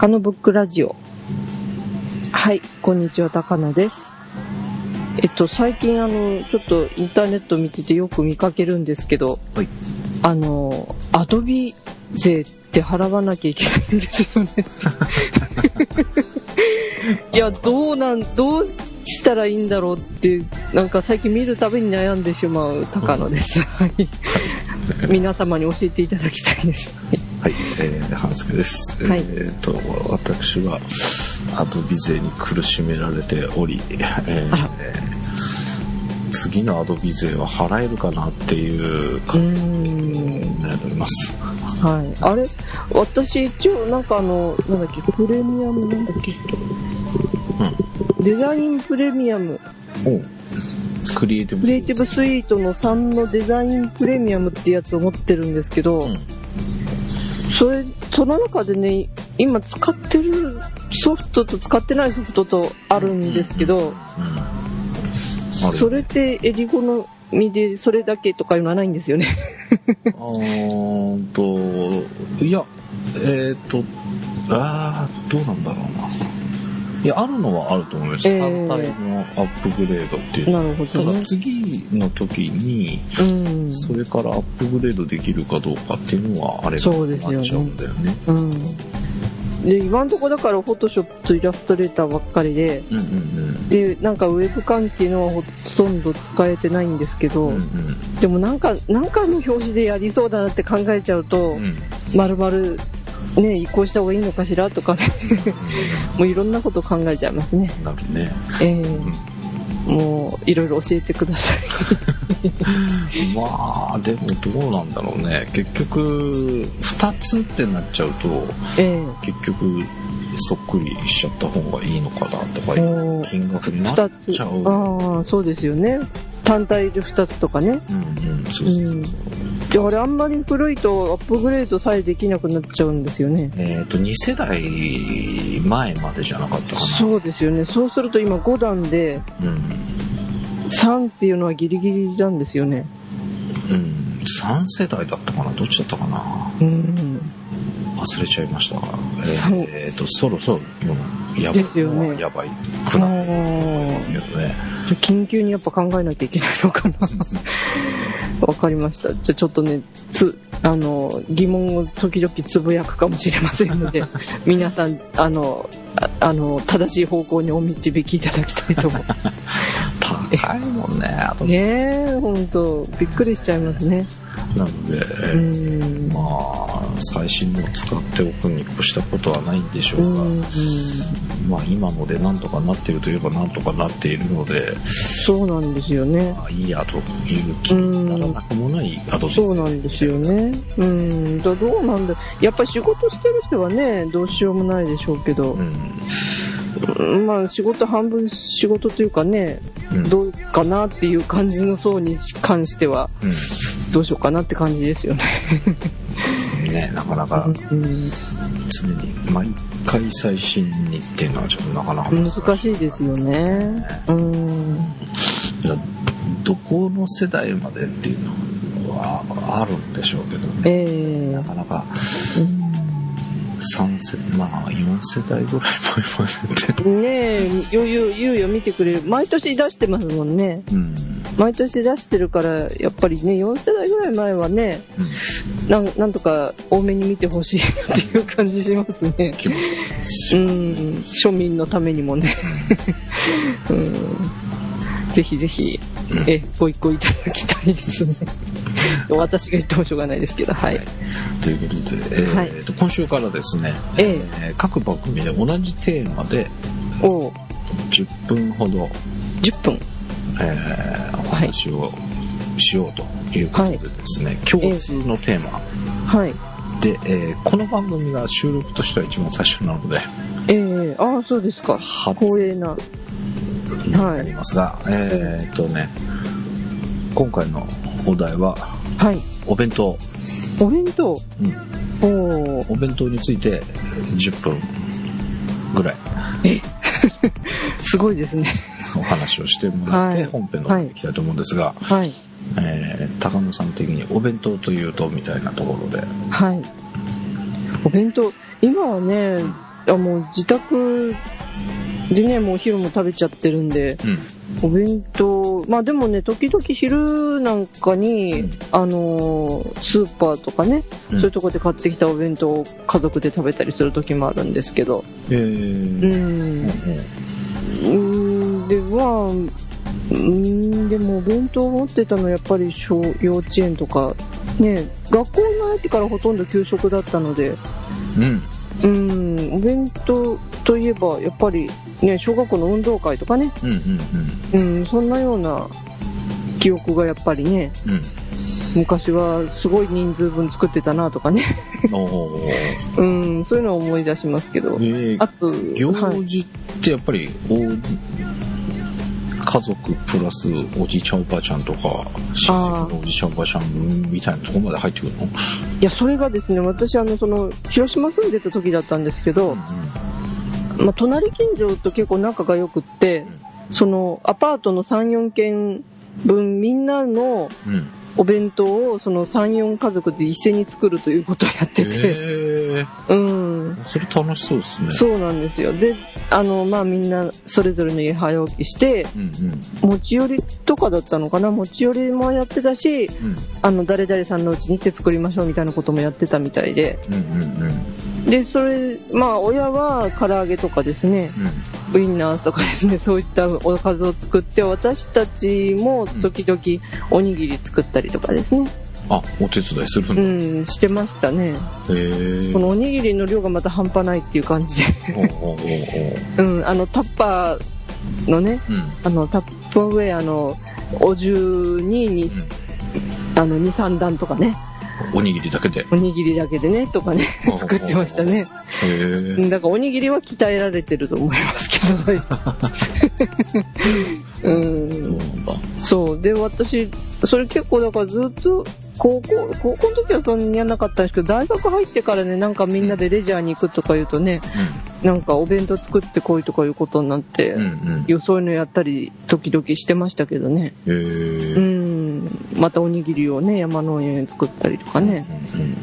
高野ブックラジオ。はい、こんにちは、高野です。えっと、最近あの、ちょっとインターネット見ててよく見かけるんですけど、はいあの、アドビ税って払わなきゃいけないんですよね。いや、どうなん、どうしたらいいんだろうって、なんか最近見るたびに悩んでしまう高野です。はい。皆様に教えていただきたいです。はい、えー、半助です。はい。えっ、と、私は、アドビ税に苦しめられており、えー次のアドビ税は払えるかなっていうう感じーん。になります。はい。あれ？私一応なんかあの、なんだっけ、プレミアムなんだっけ、デザインプレミアム、おクリエイティブクリエイティブスイートの3のデザインプレミアムってやつを持ってるんですけど、うんそれ、その中でね、今使ってるソフトと使ってないソフトとあるんですけど、それってエリゴのみでそれだけとかいうのはないんですよね。あーんと、いや、えっ、と、あー、どうなんだろうな。いや、あるのはあると思います。えー単体のアップグレードっていう。なるほただどね。次の時に、うん。それからアップグレードできるかどうかっていうのはあれがそうですよねなっちゃうんだよね。うん。で、今のところだから、フォトショップとイラストレーターばっかりで、うんうんで、なんかウェブ関係のはほとんど使えてないんですけど、うん。うんでもなんか、なんかの表紙でやりそうだなって考えちゃうとうん。う、んまるまる、ね、移行した方がいいのかしらとかね、もういろんなこと考えちゃいますね。なるね。ええもう、いろいろ教えてください。まあ、でもどうなんだろうね。結局、二つってなっちゃうと、え結局、そっくりしちゃった方がいいのかなとかいう金額にえなっ。ちゃう。ああ、そうですよね。単体で二つとかね。うんうん、そうう。そうんで、あれあんまり古いとアップグレードさえできなくなっちゃうんですよね。えっ、と、2世代前までじゃなかったかな。そうですよね。そうすると今5段でうん。3っていうのはギリギリなんですよね。うん。3世代だったかなどっちだったかなうん。忘れちゃいましたえっ、と、そろそろ、やばいですよねやばいくなってると思いますけどね。緊急にやっぱ考えなきゃいけないのかな。わかりました。じゃあちょっとね、つ、あの、疑問を時々つぶやくかもしれませんので、皆さん、あの、ああの、正しい方向にお導きいただきたいと思います。高いもんね。あと、ねえ、ほんと、びっくりしちゃいますね。なので、うん。まあ、最新のを使っておくに越したことはないんでしょううが、ん、まあ今のでなんとかなっているといえばなんとかなっているので、そうなんですよね。まあいいやという気にならなくもないアドビそうなんですよ。ね。うん。だどうなんだ。やっぱり仕事してる人はね、どうしようもないでしょうけどう、ん。うんまあ仕事半分仕事というかね、うん。どうかなっていう感じの層に関しては、うどうしようかなって感じですよね。ん。ねなかなかうん、常に毎回最新にっていうのはちょっとなかなか難しいですよね。うん。だどこの世代までっていうのはあるんでしょうけどね。ええなかなかうん3世、まあ4世代ぐらいもいますね。ねえ、余裕、猶予見てくれる。毎年出してますもんね。うん。毎年出してるから、やっぱりね、4世代ぐらい前はね、うん。なんなんとか多めに見てほしいなっていう感じしますね。ますね。ん、庶民のためにもね。うん、ぜひぜひ、うんえ、ご一行いただきたいですね。私が言ってもしょうがないですけど、はい。ということで、えーはいと今週からですね、ええー各番組で同じテーマでお10分ほど、10分。えーお話をしようということでですね、共通のテーマはい。で、えーこの番組が収録としては一番最初なので、ええああ、そうですか。初光栄な。になりますが、えーっとね、今回のお題は、はい。お弁当。お弁当？うん。おーお弁当について10分ぐらいえ、すごいですね。お話をしてもらって、はい本編の方に行きたいと思うんですが、はい。えー高野さん的にお弁当というとみたいなところで、はい。お弁当、今はね、あもう自宅でね、もうお昼も食べちゃってるんで、うん。お弁当、まあでもね、時々昼なんかに、うんあのースーパーとかね、うんそういうとこで買ってきたお弁当を家族で食べたりする時もあるんですけど、えうー。ん、うん、では、うん、でもお弁当を持ってたのはやっぱり小幼稚園とか、ね、学校に入ってからほとんど給食だったので、うん。うん、お弁当といえば、やっぱりね、小学校の運動会とかね、うん。うん。うん、そんなような記憶がやっぱりね、うん。うん。昔はすごい人数分作ってたなとかね。うん、そういうのを思い出しますけど、えー、あと、行はい、事ってやっぱり、お家族プラスおじいちゃんおばあちゃんとか、親戚のおじいちゃんおばあちゃんみたいなところまで入ってくるの？いや、それがですね、私、あの、その、広島住んでた時だったんですけど、まあ、隣近所と結構仲が良くって、その、アパートの3、4軒分、みんなのうん。うん。お弁当を、その3、4家族で一斉に作るということをやってて、えうん。ー、それ楽しそうですね。そうなんですよ。で、あの、まあ、みんな、それぞれの家早起きして、うんうん。持ち寄りとかだったのかな？持ち寄りもやってたし、うん。あの、誰々さんのうちに行って作りましょうみたいなこともやってたみたいで。うんうんうん。で、それ、まあ、親は唐揚げとかですね、ウインナーとかですね、そういったおかずを作って、私たちも時々おにぎり作ったりとかですね、あ、お手伝いするうんん、してましたね。このおにぎりの量がまた半端ないっていう感じで、おうん、あの、タッパーのね、うん。あの、タップウェアのお重にに、うん。あの、2、3段とかね、おにぎりだけで。おにぎりだけでね、とかね 作ってましたね。へだからおにぎりは鍛えられてると思いますけど、うんそうなんだ。そう。で、私、それ結構だからずっと、高校、高校の時はそんなにやんなかったんですけど、大学入ってからね、なんかみんなでレジャーに行くとか言うとね、なんかお弁当作ってこいとかいうことになって、うん。うんよそういうのやったり、時々してましたけどね。うん。へうえ。ん。またおにぎりをね、山の上に作ったりとかね。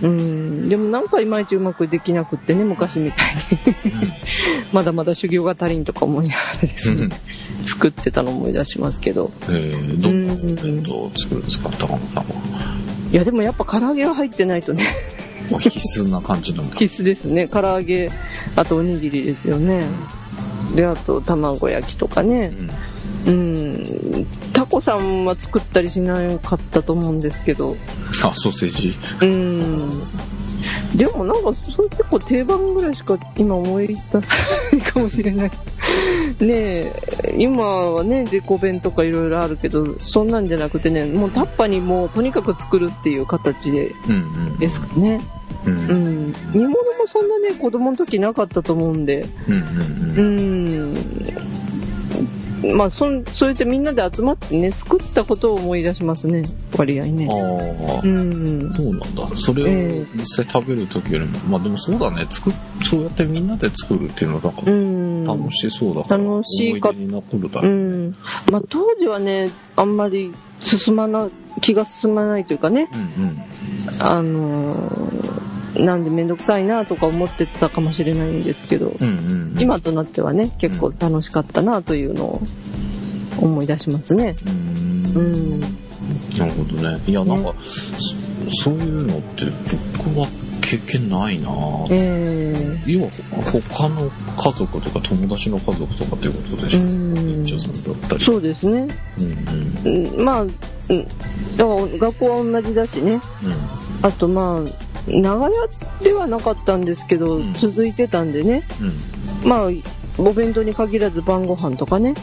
でもなんかいまいちうまくできなくってね、昔みたいに。まだまだ修行が足りんとか思いながらですうん。ね、作ってたの思い出しますけど。えー、どんなお弁当を作るんですか、高野さんは？いや、でもやっぱ唐揚げは入ってないとね、必須な感じなんだ。必須ですね。唐揚げ、あとおにぎりですよね。で、あと卵焼きとかね。うん。うん。タコさんは作ったりしなかったと思うんですけど。あ、ソーセージ。うん。でもなんか、それ結構定番ぐらいしか今思い出さないかもしれない。ねえ、今はね、デコ弁とかいろいろあるけど、そんなんじゃなくてね、もうタッパにもうとにかく作るっていう形で、うんうん。ですかね。う。うんん。煮物もそんなね、子供の時なかったと思うんで、うんうんううん。ん。まあ、そん、そうやってみんなで集まってね、作ったことを思い出しますね、割合ね。ああう。ん。そうなんだ。それを実際食べるときよりも、まあでもそうだね。作っ、そうやってみんなで作るっていうのはなんかうん。楽しそうだから。楽しいか思い出に残るだうろう。ん。まあ、当時はね、あんまり進まな、気が進まないというかね、うんうん。あのーなんでめんどくさいなとか思ってたかもしれないんですけど、うんうんうん。今となってはね、結構楽しかったなというのを思い出しますね。うーん。うん。なるほどね。いや、なんか、そそういうのって僕は経験ないなえ要は他の家族とか友達の家族とかっていうことでえしょ？うん。一応さんだったり。そうですね。うんうん。うんまあ、学校は同じだしね。あとまあ、長屋ではなかったんですけど、うん続いてたんでね。うん。うん。まあ、お弁当に限らず晩ご飯とかね。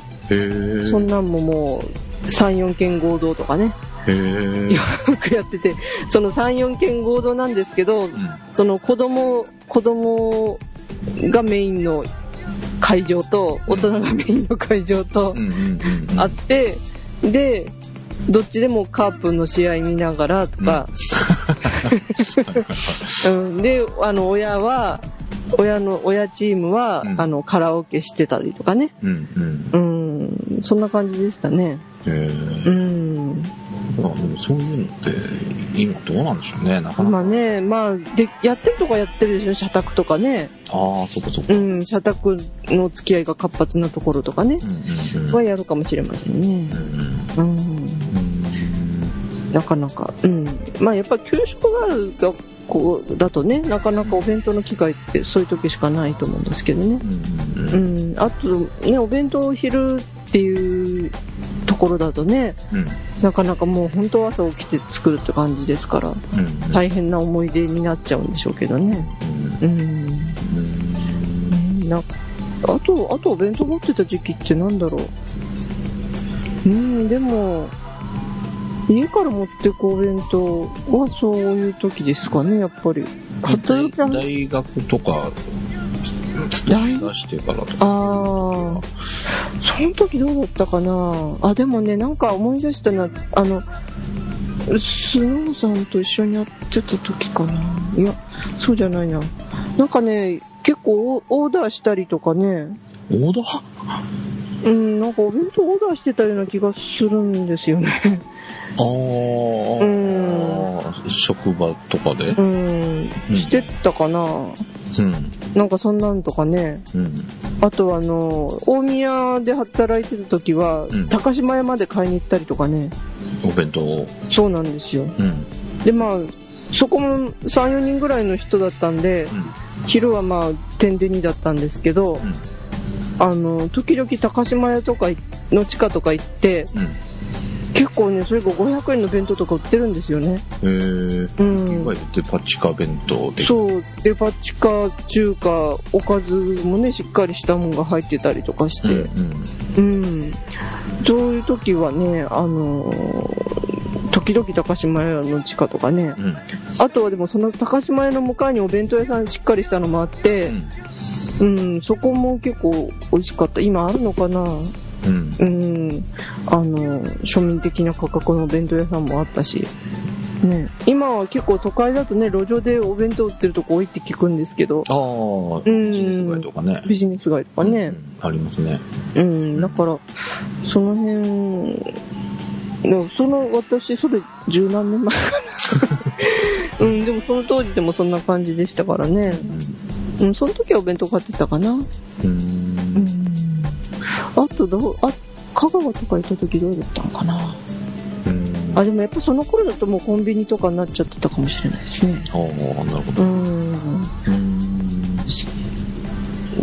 そんなんももう、3、4件合同とかね。よくやってて、その3、4件合同なんですけど、うん。その子供、子供がメインの会場と、大人がメインの会場と。あって、で、どっちでもカープの試合見ながらとか、うん、で、あの、親は、親の、親チームは、うんあの、カラオケしてたりとかね。うんうん。うん、そんな感じでしたね。へうえ。ん。まあでもそういうのって、今どうなんでしょうね、なかなか。まあね、まあ、で、やってるとかやってるでしょ、社宅とかね。ああ、そっかそっか。うん、社宅の付き合いが活発なところとかね。うんうんうん。はやるかもしれませんねう。んうん。うんなかなか。うん。まあやっぱり給食がある学校だとね、なかなかお弁当の機会ってそういう時しかないと思うんですけどね。うん。あとね、お弁当を昼っていうところだとね、うんなかなかもう本当は朝起きて作るって感じですから、うん大変な思い出になっちゃうんでしょうけどね。うんうん。うんなあと、あとお弁当持ってた時期ってなんだろう。うん、でも、家から持ってくお弁当はそういう時ですかね、やっぱり。大働きは大学とか、勤め出してからとか。ああ、その時どうだったかな。あ、でもね、なんか思い出したな、あの、スノーさんと一緒にやってた時かな。いや、そうじゃないな。なんかね、結構オーダーしたりとかね、オーダー？うん、なんかお弁当オーダーしてたような気がするんですよね。ああ、ん職場とかで？うん、してたかな。うん。なんかそんなんとかね。うん。あとあの、大宮で働いてた時は、うん高島屋まで買いに行ったりとかね。お弁当を。そうなんですよ。うん。で、まあ、そこも3、4人ぐらいの人だったんで、昼はまあ、点で2だったんですけど、うん。あの、時々高島屋とかの地下とか行って、うん。結構ね、それが500円の弁当とか売ってるんですよね。えー、うん。いわゆるデパ地下弁当で。そう、デパ地下、中華、おかずもね、しっかりしたものが入ってたりとかしうん。て、うん。そういう時はね、あのー時々高島屋の地下とかね。うん。うん。あとはでもその高島屋の向かいにお弁当屋さんしっかりしたのもあってう、ん。うん、そこも結構美味しかった。今あるのかな？うん。うん。あの、庶民的な価格のお弁当屋さんもあったし。ね、今は結構都会だとね、路上でお弁当売ってるとこ多いって聞くんですけど、ああ、うんビジネス街とかね。ビジネス街とかね。うん。ありますね。うん、だから、その辺、でもその、私、それ十何年前かな。うん、でもその当時でもそんな感じでしたからね。うん、その時はお弁当買ってたかな。うん。う。うんん。あとどう、あ、香川とか行った時どうだったのかな。うん。あ、でもやっぱその頃だともうコンビニとかになっちゃってたかもしれないですね。ああ、なるほど。うん。うん。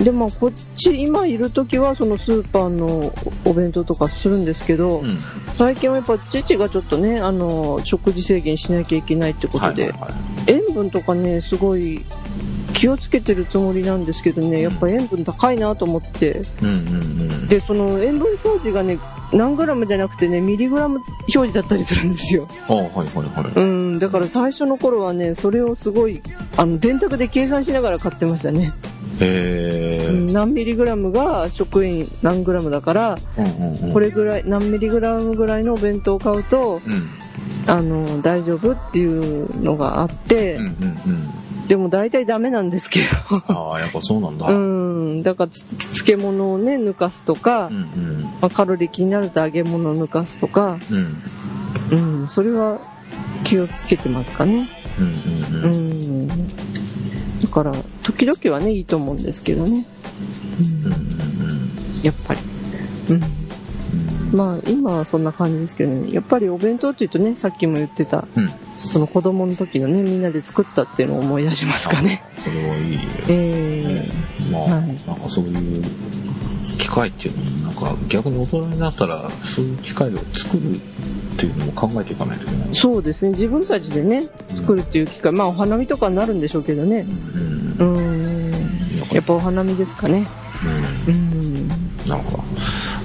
でもこっち今いる時はそのスーパーのお弁当とかするんですけど、うん。最近はやっぱ父がちょっとね、あの、食事制限しなきゃいけないってことで、塩分とかね、すごい気をつけてるつもりなんですけどね、やっぱ塩分高いなと思って、うんうんうん。で、その塩分表示がね、何グラムじゃなくてね、ミリグラム表示だったりするんですよ。はいはいはい。うん、だから最初の頃はね、それをすごい、あの、電卓で計算しながら買ってましたね。何ミリグラムが食塩何グラムだから、うんうんうん。これぐらい、何ミリグラムぐらいのお弁当を買うと、うん。あの、大丈夫っていうのがあって、うんうんうん。でも大体ダメなんですけああ、やっぱそうなんだ。ど、ううんん、だからつ漬物をね、抜かすとか、うん。まあ、カロリー気になると揚げ物を抜かすとか、うん。うん、それは気をつけてますかね。うんううんうん。ん。だから、時々はね、いいと思うんですけどね。うんうんうんやっぱり。うん。うん。まあ、今はそんな感じですけどね。やっぱりお弁当って言うとね、さっきも言ってた、うん。その子供の時のね、みんなで作ったっていうのを思い出しますかね。それはいいよ。えまあ、はいなんかそういう機会っていうのも、なんか逆に大人になったら、そういう機会を作るっていうのも考えていかないといけない。ー、そうですね。自分たちでね、作るっていう機会。まあ、お花見とかになるんでしょうけどねう。ん。ううん。ん。やっぱお花見ですかね。うんうん。なんか、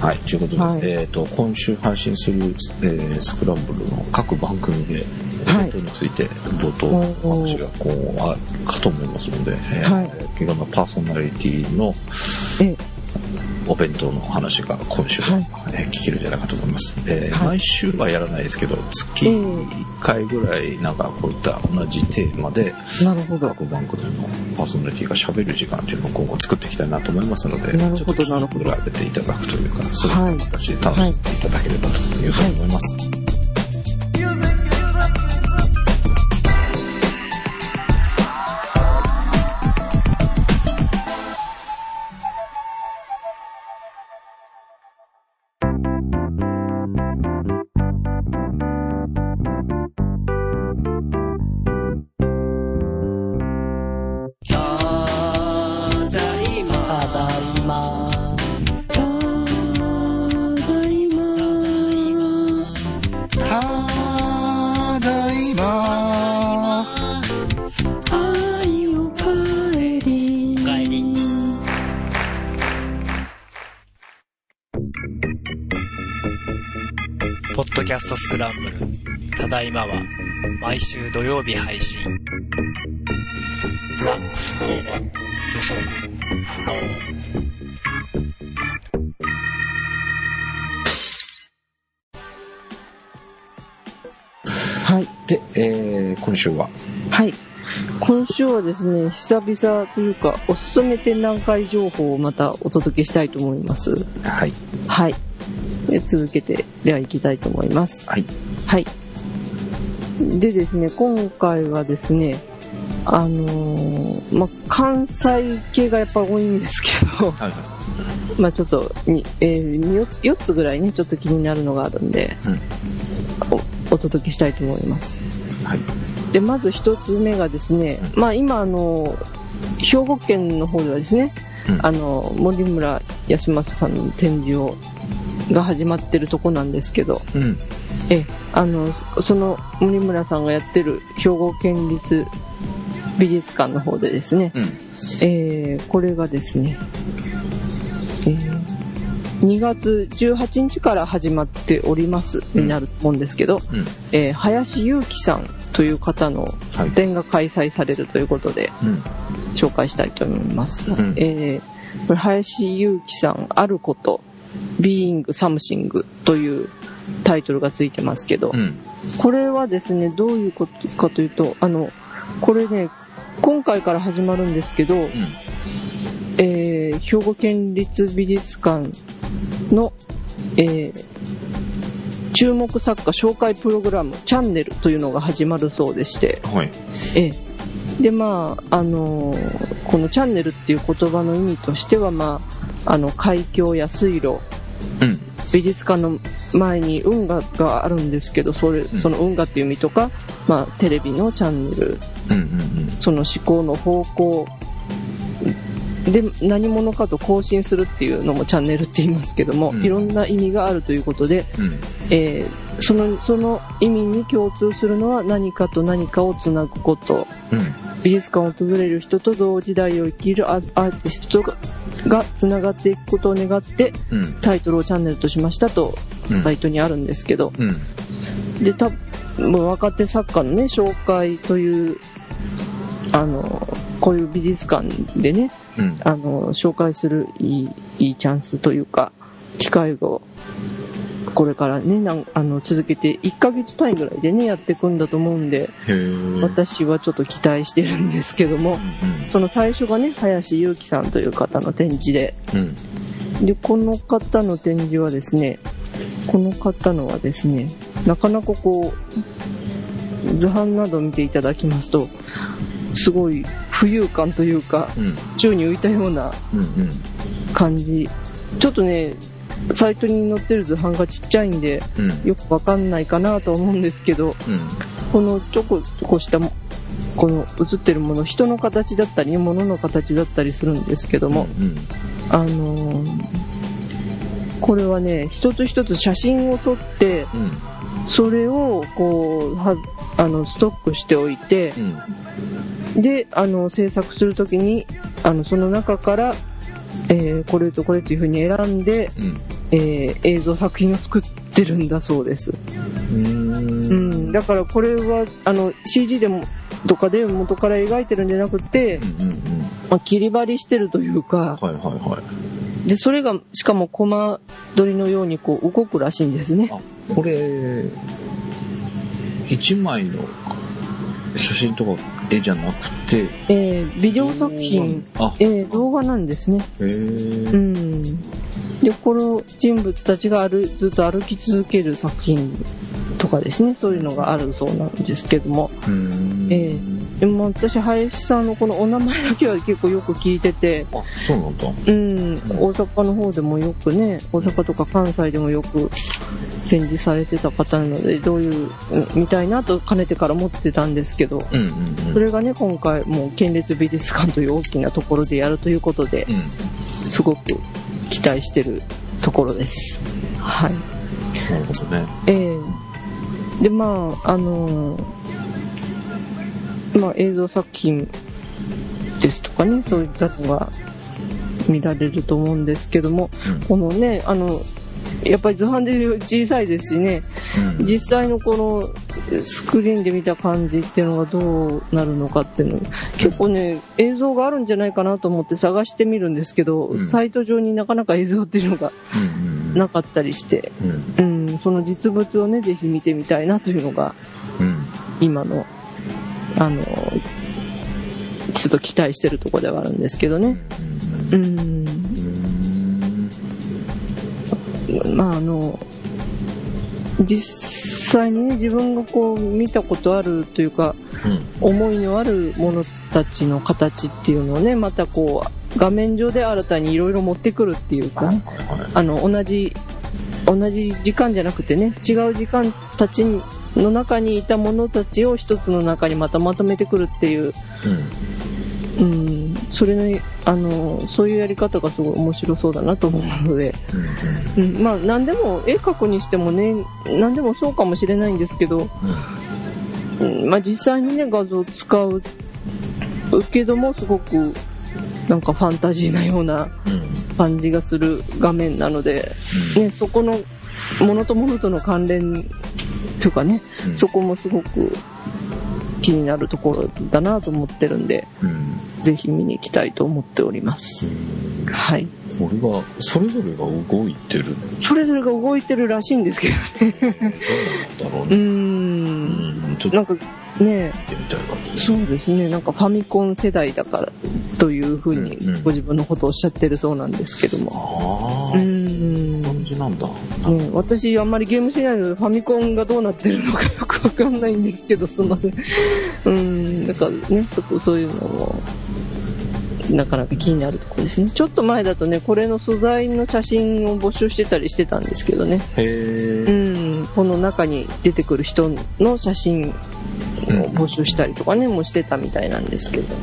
は。い、ということで、はい。えっ、と、今週配信する、えースクランブルの各番組で、はい。イベントについて冒頭お話がこう、あるかと思いますので、えーはい。いろんなパーソナリティのえお弁当の話が今週は、はいえー聞けるんじゃないかと思います。えーはい毎週はやらないですけど、月ええ1回ぐらい、なんかこういった同じテーマで、なるほど。各番組のパーソナリティが喋る時間っていうのを今後作っていきたいなと思いますので、なるほどちょっとなるほど比べていただくというか、そうはいいう形で楽しんでいただければというふうに思います。たストスクランブル。ただいまは、毎週土曜日配信。ラ、よそ、はい。で、えー、今週は、はい。今週はですね、久々というか、おすすめ展覧会情報をまたお届けしたいと思います。はい。はい。で続けて、では行きたいと思います。はい。はい。でですね、今回はですね、あのーまあ、関西系がやっぱ多いんですけど、はい。まあちょっとに、えー、4, つぐらいね、ちょっと気になるのがあるんで、うん。おお届けしたいと思います。はい。で、まず一つ目がですね、まあ今あの、兵庫県の方ではですね、うんあの、森村康政さんの展示を、が始まってるとこなんですけど、うん。え、あの、その森村さんがやってる兵庫県立美術館の方でですね、うん。えーこれがですね、えー2月18日から始まっております、うんになると思うんですけど、うん。えー林祐樹さんという方のはい。展が開催されるということでうん。紹介したいと思います。うんえーこれ林祐樹さん、あること、Being Something というタイトルがついてますけど、うん。これはですね、どういうことかというと、あの、これね、今回から始まるんですけど、うん。えー兵庫県立美術館の、えー注目作家紹介プログラム、チャンネルというのが始まるそうでして、はい。えーで、まあ、あのーこのチャンネルっていう言葉の意味としては、まあ、あの、海峡や水路、うん。美術館の前に運河があるんですけど、それ、その運河っていう意味とか、まあ、テレビのチャンネル、うん。うん。その思考の方向で何者かと交信するっていうのもチャンネルって言いますけども、うんいろんな意味があるということで、うん。えーそのその意味に共通するのは何かと何かをつなぐことうん。美術館を訪れる人と同時代を生きるアアーティストががつながっていくことを願ってうん。タイトルをチャンネルとしましたとうんサイトにあるんですけど、うん。で、たもう若手作家のね、紹介という、あの、こういう美術館でね、うん。あの、紹介するいい、いいチャンスというか、機会を、これからね、なんあの、続けて、1ヶ月単位ぐらいでね、やっていくんだと思うんで。私はちょっと期待してるんですけども、うん。その最初がね、林祐樹さんという方の展示で、うん。で、この方の展示はですね、この方のはですね、なかなかこう、図版などを見ていただきますと、すごい浮遊感というか、うん。宙に浮いたようなうん。うん。感じ。ちょっとね、サイトに載ってる図版がちっちゃいんで、うん。よくわかんないかなと思うんですけど、うん。このちょこちょこしたも、この映ってるもの、人の形だったり、物の形だったりするんですけども、うん。あのーこれはね、一つ一つ写真を撮って、うん。それを、こう、は、あの、ストックしておいて、うん。で、あの、制作するときに、あの、その中から、えーこれとこれというふうに選んで、うん。えー映像作品を作ってるんだそうです。うん。うん。だからこれは、あの、CG でも、とかで元から描いてるんじゃなくて、うん。うん。まあ、切り張りしてるというか、はいはいはい。で、それが、しかもコマ撮りのようにこう動くらしいんですね。あ、これ、一枚の写真とか絵じゃなくて、えービデオ作品、あ、えー動画なんですね。へうーん。で、この人物たちが歩ずっと歩き続ける作品とかですね、そういうのがあるそうなんですけども。うん。ええでも私、林さんのこのお名前だけは結構よく聞いてて、あ、そうなんだ。うん、大阪の方でもよくね、大阪とか関西でもよく展示されてた方なので、どういう、うん見たいなとかねてから思ってたんですけど、うんうんうん。それがね、今回もう県立美術館という大きなところでやるということでう、ん。すごく期待してるところです。はい。なるほどね。ええで、まあ、あのーまあ、映像作品ですとかね、そういったのが見られると思うんですけども、うんこのね、あの、やっぱり図版で小さいですしね、うん。実際のこのスクリーンで見た感じっていうのがどうなるのかっていうの、結構ね、映像があるんじゃないかなと思って探してみるんですけど、うんサイト上になかなか映像っていうのがなかったりして、うん。うん、その実物をね、ぜひ見てみたいなというのが、うん。今の、あの、ちょっと期待してるところではあるんですけどね。うん、うん。まああの、実際にね、自分がこう見たことあるというか、うん。思いのあるものたちの形っていうのをね、またこう、画面上で新たにいろいろ持ってくるっていうかね。あの、同じ、同じ時間じゃなくてね、違う時間たちの中にいたものたちを一つの中にまたまとめてくるっていう、うん。うん、それの、あの、そういうやり方がすごい面白そうだなと思うので、うん。うん、まあ、何でも、絵描くにしてもね、何でもそうかもしれないんですけど、うん。うん、まあ、実際にね、画像を使うけども、すごく、なんかファンタジーなようなうん。感じがする画面なので、うん。ね、そこの、ものとものとの関連というかね、うんそこもすごく気になるところだなと思ってるんで、うん。ぜひ見に行きたいと思っております。はい。これが、それぞれが動いてる。それぞれが動いてるらしいんですけど、どうなんだろう。ね。うんん。ちょっとなんかね。そうですね、なんかファミコン世代だからというふうにうんうんご自分のことをおっしゃってるそうなんですけども。ああ、うーそんん。な感じなんだ。ね、私あんまりゲームしないのでファミコンがどうなってるのかよくわかんないんですけど、すみません。うん、なんかね、そこ、そういうのも、なかなか気になるところですね。ちょっと前だとね、これの素材の写真を募集してたりしてたんですけどね。へうえ。ん、この中に出てくる人の写真を募集したりとかね、もうしてたみたいなんですけど。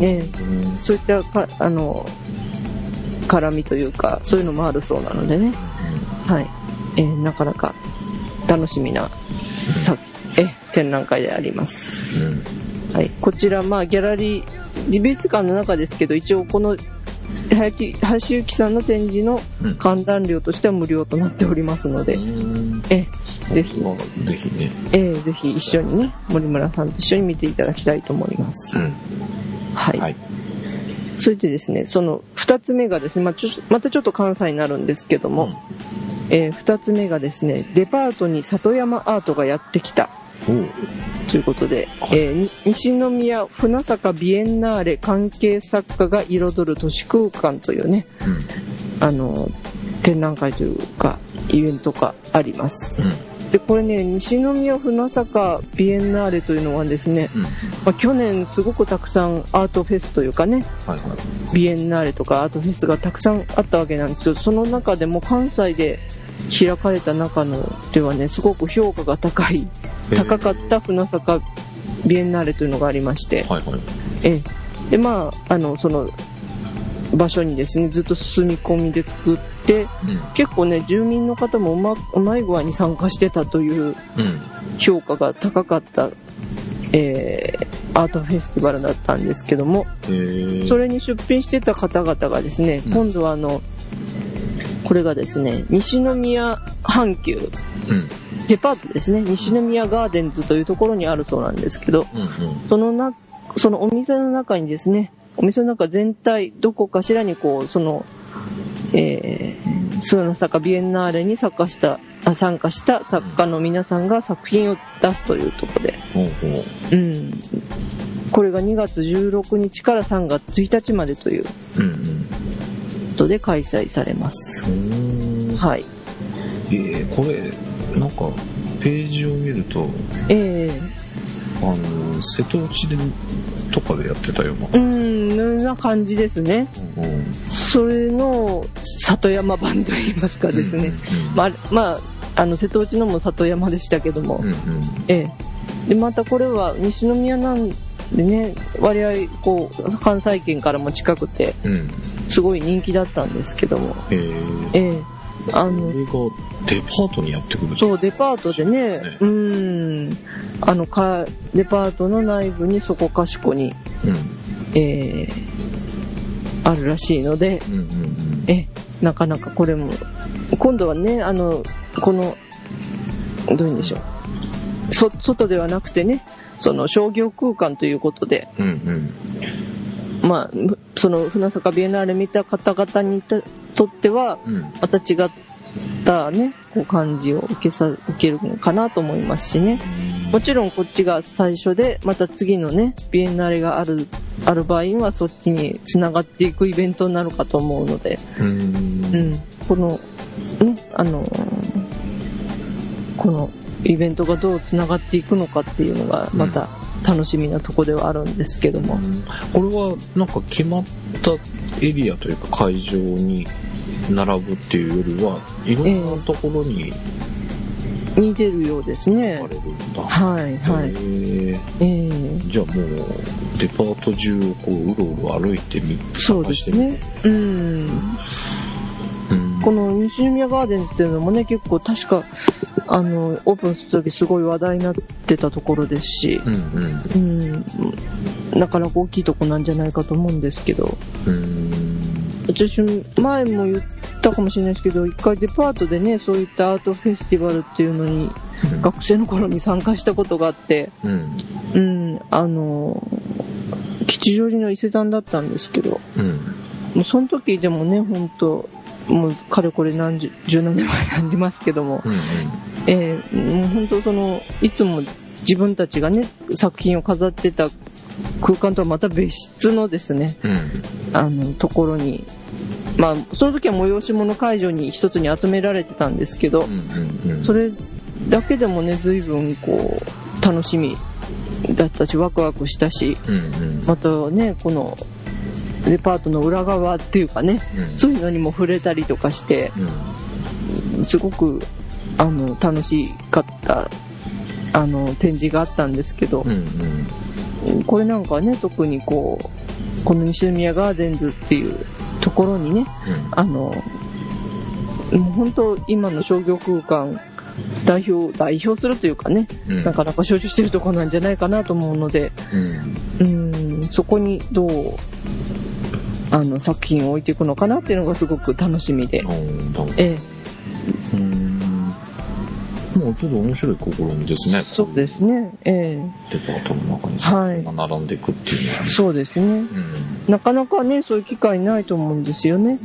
ねうんそういったか、あの、絡みというか、そういうのもあるそうなのでね。はい。えーなかなか楽しみな、さ、え、展覧会であります。うん。はい。こちら、まあ、ギャラリー、美術館の中ですけど、一応この、林林幸さんの展示のうん観覧料としては無料となっておりますので、うん。え、ぜひ、まあぜひね。えーぜひ一緒にね、森村さんと一緒に見ていただきたいと思います。うん。はい。はい。それでですね、その二つ目がですね、まあ、ちょまたちょっと関西になるんですけども、えー二つ目がですね、デパートに里山アートがやってきた。ということで、はいえーに西宮船坂ビエンナーレ関係作家が彩る都市空間というね、うん。あの、展覧会というか、イベントがあります。うん。で、これね、西宮船坂ビエンナーレというのはですね、うん。まあ、去年すごくたくさんアートフェスというかね、はいはい。ビエンナーレとかアートフェスがたくさんあったわけなんですけど、その中でも関西で開かれた中のではね、すごく評価が高い、高かった船坂ビエンナーレというのがありまして、はいはい。ええ。で、まあ、あの、その、場所にですね、ずっと住み込みで作って、うん。結構ね、住民の方もうまうまい具合に参加してたといううん。評価が高かった、えーアートフェスティバルだったんですけども。それに出品してた方々がですね、うん今度はあの、これがですね、西宮阪急、うん。デパートですね、西宮ガーデンズというところにあるそうなんですけど、うんうん。そのな、そのお店の中にですね、お店の中全体、どこかしらにこう、その、えー、スーナサカビエンナーレに参加した、あ参加した作家の皆さんが作品を出すというところで、ほうん。これが2月16日から3月1日までというこ。とで開催されます。うーん。はい。えー、これ、なんか、ページを見ると、えあの、瀬戸内で、とかでやってたようなえ。うん、な感じですね。うん。それの里山版といいますかですね。まあ、まあ、あの、瀬戸内のも里山でしたけども、うんうん。ええ。で、またこれは西宮なんでね、割合、こう、関西圏からも近くて、うん。うん。すごい人気だったんですけども、えー、ええ。あこの、れがデパートにやってくるそう、デパートでね、ねうん、あの、か、デパートの内部にそこかしこに、うん。ええあるらしいので、うんうんうん。え、なかなかこれも、今度はね、あの、この、どういうんでしょう。そ、外ではなくてね、その商業空間ということで、うんうん。まあ、むその船坂ビエナーレ見た方々にととっては、うん。また違ったね、こう感じを受けさ、受けるのかなと思いますしね。もちろんこっちが最初で、また次のね、ビエンナーレがある、ある場合にはそっちに繋がっていくイベントになるかと思うので、うん。うん、この、ね、あのーこのイベントがどう繋がっていくのかっていうのが、また楽しみなとこではあるんですけども。これはなんか決まったエリアというか会場に並ぶっていうよりはいろんなところにに出るようです行ね。はい、はい。へーええじゃあもうデパート中をこううろうろ歩いてみそうですね。うん。うんこの西宮ガーデンズっていうのもね、結構確か、あの、オープンするときすごい話題になってたところですし、うんうん。うん、なかなか大きいとこなんじゃないかと思うんですけど、うん。私、前も言ったかもしれないですけど、一回デパートでね、そういったアートフェスティバルっていうのに、学生の頃に参加したことがあって、うん。うん、あの、吉祥寺の伊勢丹だったんですけど、うん。もうその時でもね、本当もうかれこれ何十、十何年前になりますけども、うんえーもう本当その、いつも自分たちがね、作品を飾ってた空間とはまた別室のですね、うん。あの、ところに、まあ、その時は催し物会場に一つに集められてたんですけど、うんうんそれだけでもね、随分こう、楽しみだったし、ワクワクしたし、うんうん。またね、この、デパートの裏側っていうかね、うん。そういうのにも触れたりとかして、すごく、あの、楽しかった、あの、展示があったんですけどうんう、ん。これなんかね、特にこう、この西宮ガーデンズっていうところにね、あの、もう本当今の商業空間、代表、代表するというかね、うん。なかなか承知してるところなんじゃないかなと思うので、うん。うん、そこにどう、あの、作品を置いていくのかなっていうのがすごく楽しみで、ええ、うんもうちょっと面白い試みですね。そうですね、ええ、デパートの中にはい作品が並んでいくっていうのは。そうですね。うんなかなかね、そういう機会ないと思うんですよね。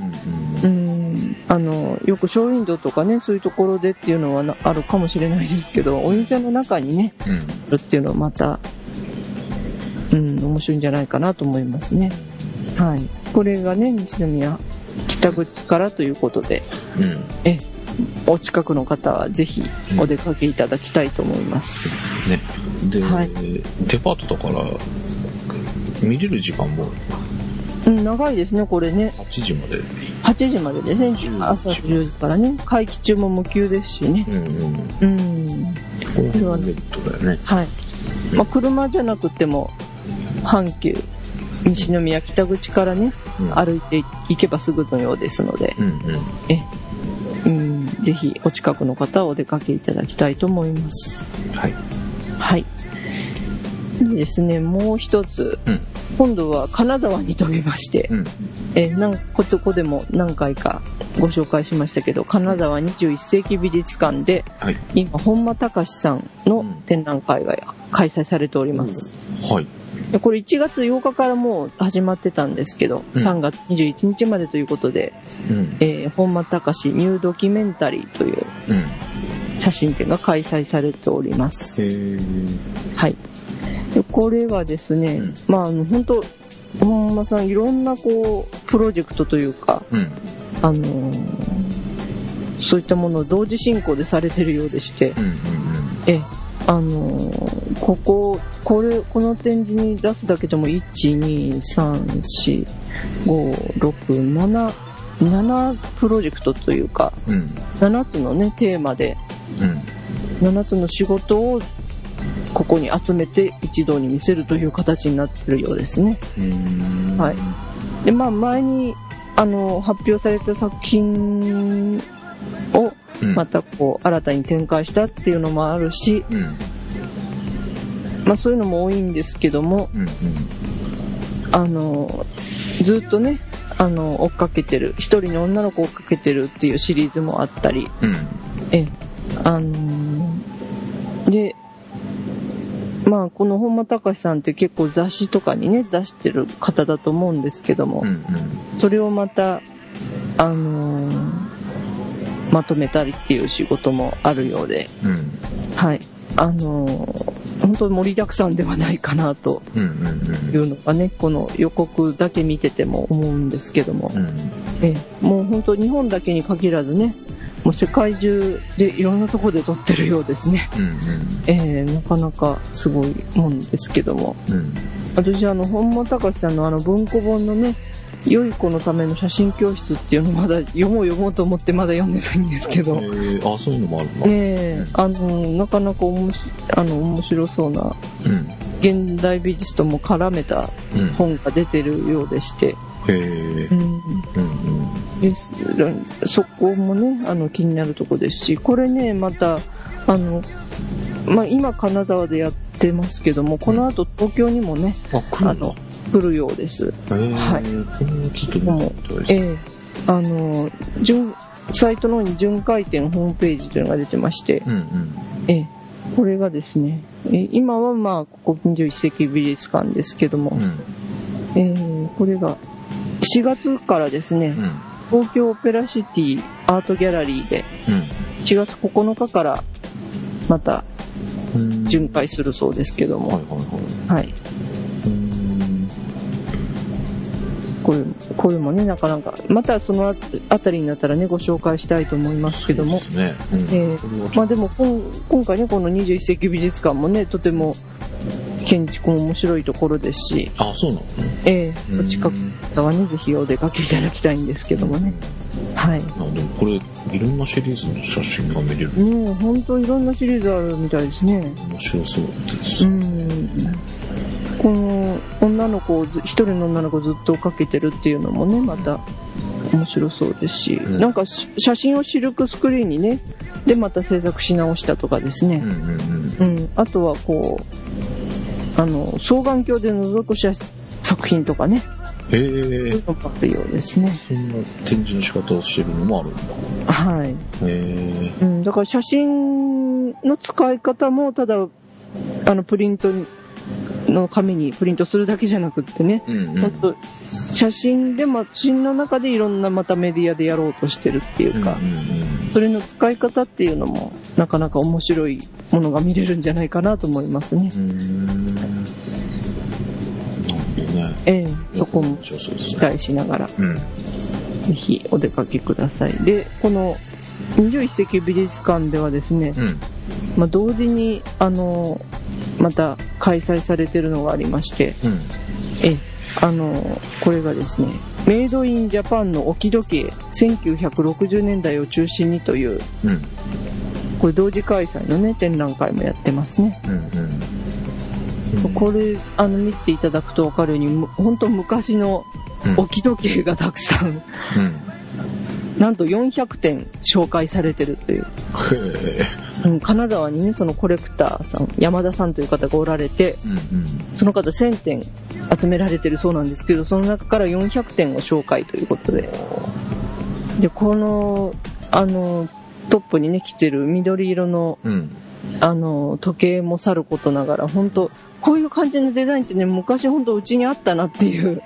うんうん、あの、よくショーウィンドウとかね、そういうところでっていうのはなあるかもしれないですけど、お店の中にね、うんあるっていうのはまた、うん、面白いんじゃないかなと思いますね。はい。これがね、西宮北口からということで、うんえ、お近くの方はぜひお出かけいただきたいと思います。ね。で、はいデパートだから、見れる時間もうん、長いですね、これね。8時まで。8時までですね10。朝10時からね。会期中も無給ですしね。うんうん。うん。これはットだよね。はい。まあ、車じゃなくても、阪急、西宮北口からね、うん歩いていけばすぐのようですので、うんうん。え、うん、ぜひお近くの方はお出かけいただきたいと思います。はい。はい。でですね、もう一つ、うん今度は金沢に飛びまして、うん。えなんこここでも何回かご紹介しましたけど、金沢21世紀美術館で、はい。今、本間隆さんの展覧会が開催されております。はい。でこれ1月8日からもう始まってたんですけど、うん3月21日までということで、うん。えー本間隆ニュードキュメンタリーといううん。写真展が開催されております。はい。でこれはですね、うんまあ、あの、本当本間さんいろんなこう、プロジェクトというか、うん。あのーそういったものを同時進行でされてるようでして、うん。うん。ええ、あのーここ、これ、この展示に出すだけでも、1、2、3、4、5、6、7、7プロジェクトというか、うん。7つのね、テーマで、うん。7つの仕事をここに集めて一堂に見せるという形になってるようですね。はいで、まあ前に、あの、発表された作品をうん。またこう、新たに展開したっていうのもあるし、うん。まあそういうのも多いんですけども、うん。あの、ずっとね、あの、追っかけてる、一人の女の子を追っかけてるっていうシリーズもあったり、うん。ええ、あのーで、まあ、この本間隆さんって結構雑誌とかにね、出してる方だと思うんですけども、うん。うん。それをまた、あのーまとめたりっていう仕事もあるようで、うん。はい。あのー本当に盛りだくさんではないかなとうん。うん。いうのがね、この予告だけ見てても思うんですけども、うん。ええ、もう本当日本だけに限らずね、もう世界中でいろんなところで撮ってるようですね。うん。ええなかなかすごいもんですけども。うん。私あの、本間隆さんのあの文庫本のね、良い子のための写真教室っていうのまだ読もう読もうと思ってまだ読んでないんですけど。あ、そういうのもあるんだ。え、あの、なかなかおもしあの面白そうなうん。現代美術とも絡めたうん。本が出てるようでして、へえう。ん、うん。ですそこもねあの気になるとこですしこれねまたあの、まあ、今金沢でやってますけどもこの後東京にもね、あ、来るんだあの。来るようですへえ。はいこれはいですええあの巡サイトの方に巡回展ホームページというのが出てまして、うんうん。ええこれがですね、え今はまあここ21世紀美術館ですけども、うん。ええこれが4月からですね、東京オペラシティアートギャラリーでうん。4月9日からまたうん。巡回するそうですけども、はいはいはい。これ、もね、なかなか、またそのああたりになったらね、ご紹介したいと思いますけども、ですね。うん。えまあでも今回ね、この21世紀美術館もね、とても建築も面白いところですし、あ、そうなの？ええお近くうん方はね、ぜひお出かけいただきたいんですけどもね。はい。あでもこれ、いろんなシリーズの写真が見れる。ねえ、ほんといろんなシリーズあるみたいですね。面白そうです。うん。この女の子をず、一人の女の子をずっと追っかけてるっていうのもね、また面白そうですし、うんなんかし写真をシルクスクリーンにね、でまた制作し直したとかですね。うんうんうん。うん。あとはこう、あの、双眼鏡で覗く写作品とかね、へそういえう。のもあるようですね。そんな展示の仕方をしてるのもあるんだ。はい。へえ。うん、だから写真の使い方も、ただ、あの、プリントの紙にプリントするだけじゃなくってね、うんうん。と写真で、真の中でいろんなまたメディアでやろうとしてるっていうか、うんうんそれの使い方っていうのも、なかなか面白いものが見れるんじゃないかなと思いますねね。ええ、そこも期ね。待しながら、うん。ぜひお出かけください。で、この21世紀美術館ではですね、うん。まあ、同時に、あの、また開催されてるのがありまして、うん。ええ、あの、これがですね、メイドインジャパンの置き時計、1960年代を中心にという、うん。これ同時開催のね、展覧会もやってますね。うん。うん。これ、あの、見ていただくとわかるように、む本当昔のうん置き時計がたくさん、うん。なんと400点紹介されてるという。うん、金沢にね、そのコレクターさん、山田さんという方がおられて、うんうん。その方1000点集められてるそうなんですけど、その中から400点を紹介ということで。で、この、あの、トップにね、来てる緑色の、うん。あの、時計もさることながら、本当こういう感じのデザインってね、昔本当うちにあったなっていう。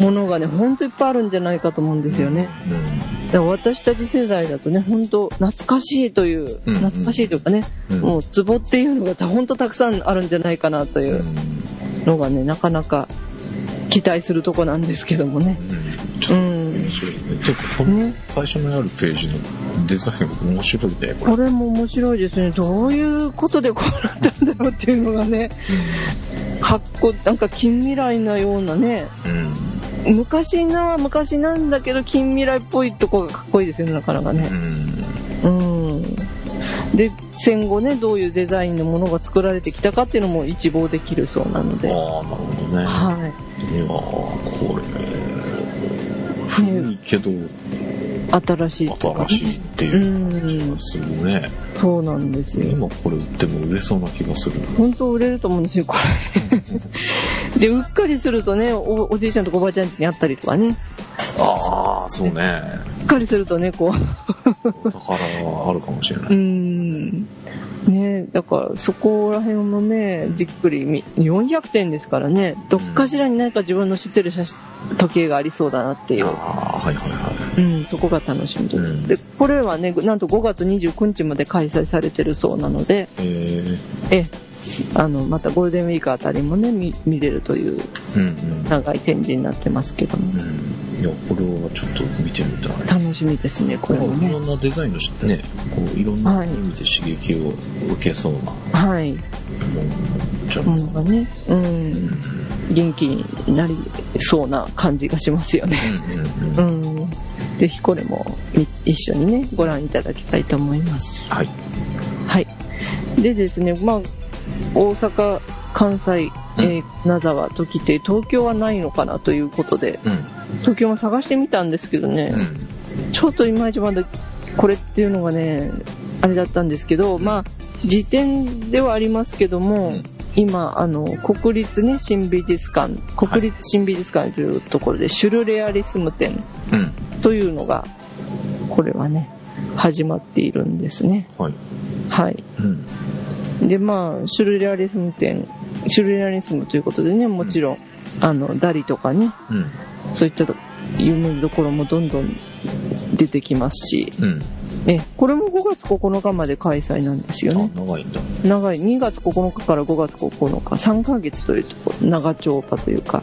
ものがね、本当いっぱいあるんじゃないかと思うんですよね。うん。だから私たち世代だとね、本当懐かしいという、うん懐かしいというかね、うん。もうツボっていうのが本当たくさんあるんじゃないかなといううんのがね、なかなか期待するとこなんですけどもね。うん。面。白いね。てか、このね。最初のあるページのデザイン面白いね、これ。これも面白いですね。どういうことでこうなったんだろうっていうのがね、かっこ、なんか近未来なようなね、うん。昔な、昔なんだけど近未来っぽいとこがかっこいいですよね、なかなかうね。ん。うん。で、戦後ね、どういうデザインのものが作られてきたかっていうのも一望できるそうなので。ああ、なるほどね。はい。いやーこれ、古いけど、新しい新しいっていう気うんが。するね。そうなんですよ。今これ売っても売れそうな気がする。本当売れると思うんですよ、これ。で、うっかりするとね、おおじいちゃんとかおばあちゃん家にあったりとかね。ああ、そうね。うっかりするとね、こう、お宝はあるかもしれなうい。ん。ねだからそこら辺もね、じっくり見、400点ですからね、どっかしらに何か自分の知ってる写真時計がありそうだなっていう。ああ、はいはいはうん、そこが楽しみです。うんで、これはね、なんと5月29日まで開催されてるそうなので、い。ええ、あの、またゴールデンウィークあたりもね、見見れるという。長い展示になってますけども。うんいや、これはちょっと見てみたい。楽しみですね、これもねいろ。んなデザインのしね、こういろんなはい意味で刺激を受けそうなはい。もんじゃものがね、う、うんん元気になりそうな感じがしますよね。うんうんうん。うん。ぜひこれもみ一緒にね、ご覧いただきたいと思います。はい。はい。でですね、まあ、大阪、関西、えー金沢と来て、東京はないのかなということで、うん。東京も探してみたんですけどね、うん。ちょっといまいちまだこれっていうのがね、あれだったんですけど、まあ、時点ではありますけども、うん今、あの、国立ね、新美術館、国立新美術館というところで、シュルレアリスム展うん。というのが、これはね、始まっているんですね。はい。はい。うん。で、まあ、シュルレアリスム展、シュルレアリスムということでね、もちろん、あの、ダリとかね、うん。そういったと有名どころもどんどん出てきますし、うん。ね、これも5月9日まで開催なんですよあね。、長いんだ。長い、2月9日から5月9日、3ヶ月というところ、長丁場というか。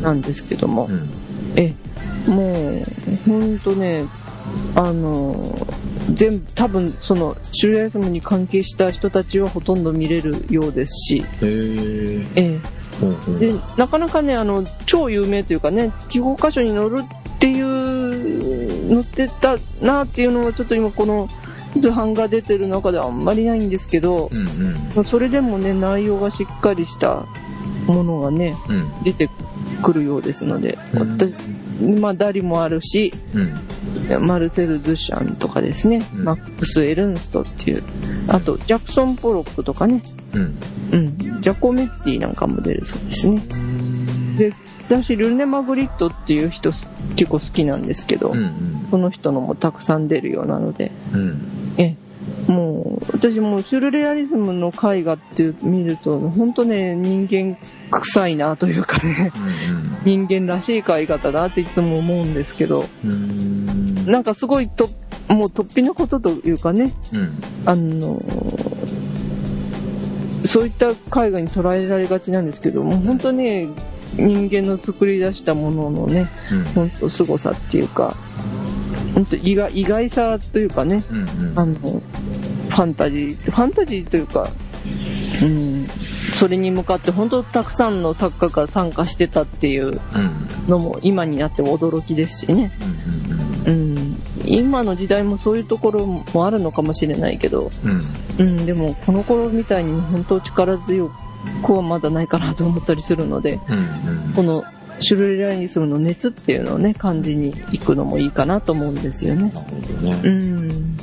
なんですけどもう、ん。え、もう、ほんとね、あの、全部、多分、その、シュルレアリスムに関係した人たちはほとんど見れるようですし、へえ。えほうほうえ、で、なかなかね、あの、超有名というかね、記号箇所に載るっていう、載ってたなっていうのはちょっと今この図版が出てる中ではあんまりないんですけど、うんうん。それでもね、内容がしっかりしたものがね、うん。出てくるようですので、うん私、まあ、ダリもあるし、うん。マルセル・ズシャンとかですね、うんマックス・エルンストっていう、あと、ジャクソン・ポロックとかね、うん。うん、ジャコメッティなんかも出るそうですね。で、私、ルネ・マグリットっていう人す結構好きなんですけど、うんうん。その人のもたくさん出るようなので、うん。え、もう、私もうシュルレアリズムの絵画っていう見ると、本当ね、人間臭いなというかね、人間らしい描い方だっていつも思うんですけど、うん。うん。なんかすごいと、もう突飛なことというかね、うん。あのそういった絵画に捉えられがちなんですけども、本当ね、人間の作り出したもののね、うん。本当凄さっていうか、本当意外意外さというかね、うん。あの、ファンタジー、ファンタジーというか、うん、それに向かって本当たくさんの作家が参加してたっていううん。のも今になっても驚きですしね。うん、今の時代もそういうところもあるのかもしれないけど、うん。うん、でもこの頃みたいに本当力強くはまだないかなと思ったりするので、うん。このシュルレアリスムの熱っていうのをね、感じに行くのもいいかなと思うんですよね。なるほどね。うん。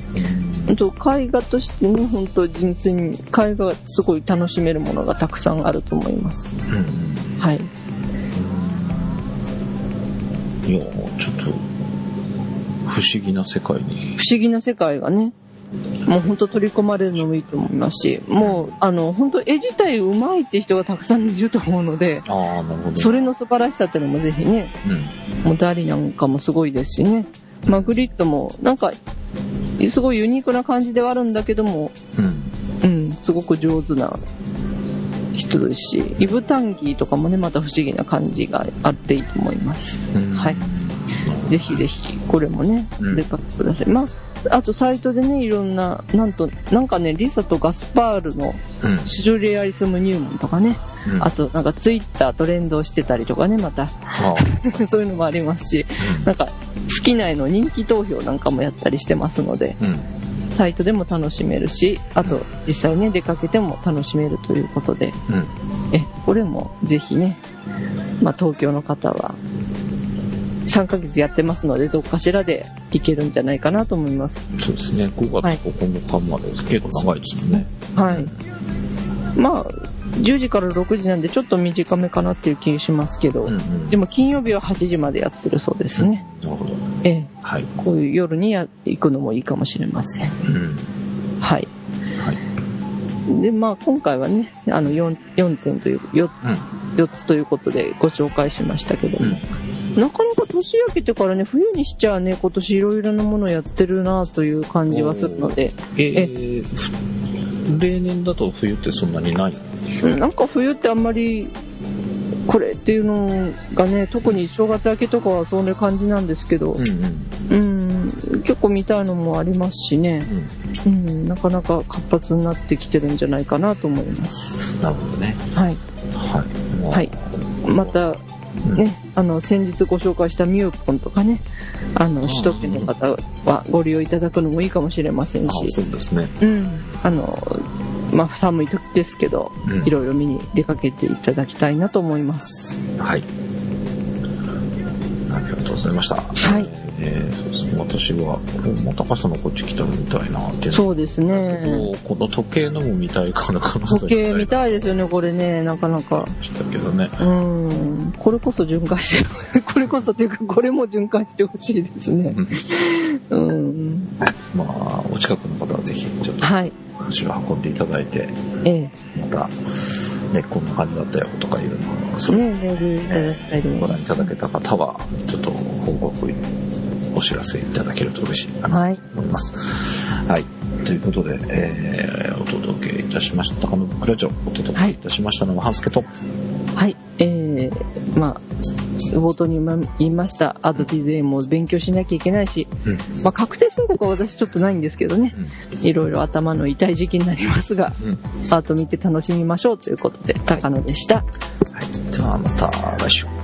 絵画としてね、本当純粋に絵画がすごい楽しめるものがたくさんあると思います。うん。はい。いや、ちょっと、不思議な世界に。不思議な世界がね、もう本当取り込まれるのもいいと思いますし、もう、あの、本当絵自体上手いって人がたくさんいると思うので、ああ、なるほど。それの素晴らしさっていうのもぜひね、うん。もうダリなんかもすごいですしね、マグリットもなんか、すごいユニークな感じではあるんだけども、うん。うん、すごく上手な人ですし、イブタンギーとかもね、また不思議な感じがあっていいと思います。うんはい。ぜひぜひ、これもね、出かけください。まあ、あとサイトでね、いろんな、なんと、なんかね、リサとガスパールのうん。シュレアリスム入門とかね、うんあとなんかツイッターと連動してたりとかね、また。あ そういうのもありますし、なんか好きな絵の人気投票なんかもやったりしてますので、うん。うん。サイトでも楽しめるし、あと実際ね、出かけても楽しめるということで、うん。え、これもぜひね、まあ東京の方は、3ヶ月やってますので、どっかしらで行けるんじゃないかなと思います。そうですね。5はい月9日まで結構長いですね。はい。まあ、10時から6時なんでちょっと短めかなっていう気しますけど、うんうん。でも金曜日は8時までやってるそうですね。なるほど。ええ、はい。こういう夜にやっていくのもいいかもしれません。うん。はい。はい。で、まあ今回はね、あの 4, 4点という 4, 4つということでご紹介しましたけども、なかなか年明けてからね、冬にしちゃあね、今年いろいろなものやってるなという感じはするので、えー、ふ例年だと冬ってそんなにないなんか冬ってあんまり、これっていうのがね、特に正月明けとかはそんな感じなんですけど、うんうん。うん、結構見たいのもありますしね、うん。うん、なかなか活発になってきてるんじゃないかなと思います。なるほどね。はい。はい。まあはい。また、うんね、あの、先日ご紹介したミューポンとかね、あの、首都圏の方はご利用いただくのもいいかもしれませんあし、そうですね。うん、あの、まあ、寒い時ですけど、うんいろいろ見に出かけていただきたいなと思います。はい。ありがとうございました。はいえーそうですね。私は、またかさんのこっち来たら見たいなってそうですね。この時計のも見たいかな、この時計見いたいですよね、これね、なかなか。したけどね。うん、これこそ循環して、これこそというか、これも循環してほしいですね。うん。まあ、お近くの方はぜひ、ちょっとはい。足を運んでいただいて、えまた、ね、こんな感じだったよとかいうのを、そえ。れね、メールいただきたいと思いご。覧いただけた方は、ちょっと報告、お知らせいただけると嬉しいかなはい。と思います。はい。ということで、えー、お届けいたしました、このブックラジオ、お届けいたしましたのは、ハンスケと、はい。えー、まあ、冒頭に言いました、アドティゼも勉強しなきゃいけないし、うん。まあ、確定申告は私ちょっとないんですけどね、いろいろ頭の痛い時期になりますが、うん。アート見て楽しみましょうということで、高野でした。はい。ではまた来週。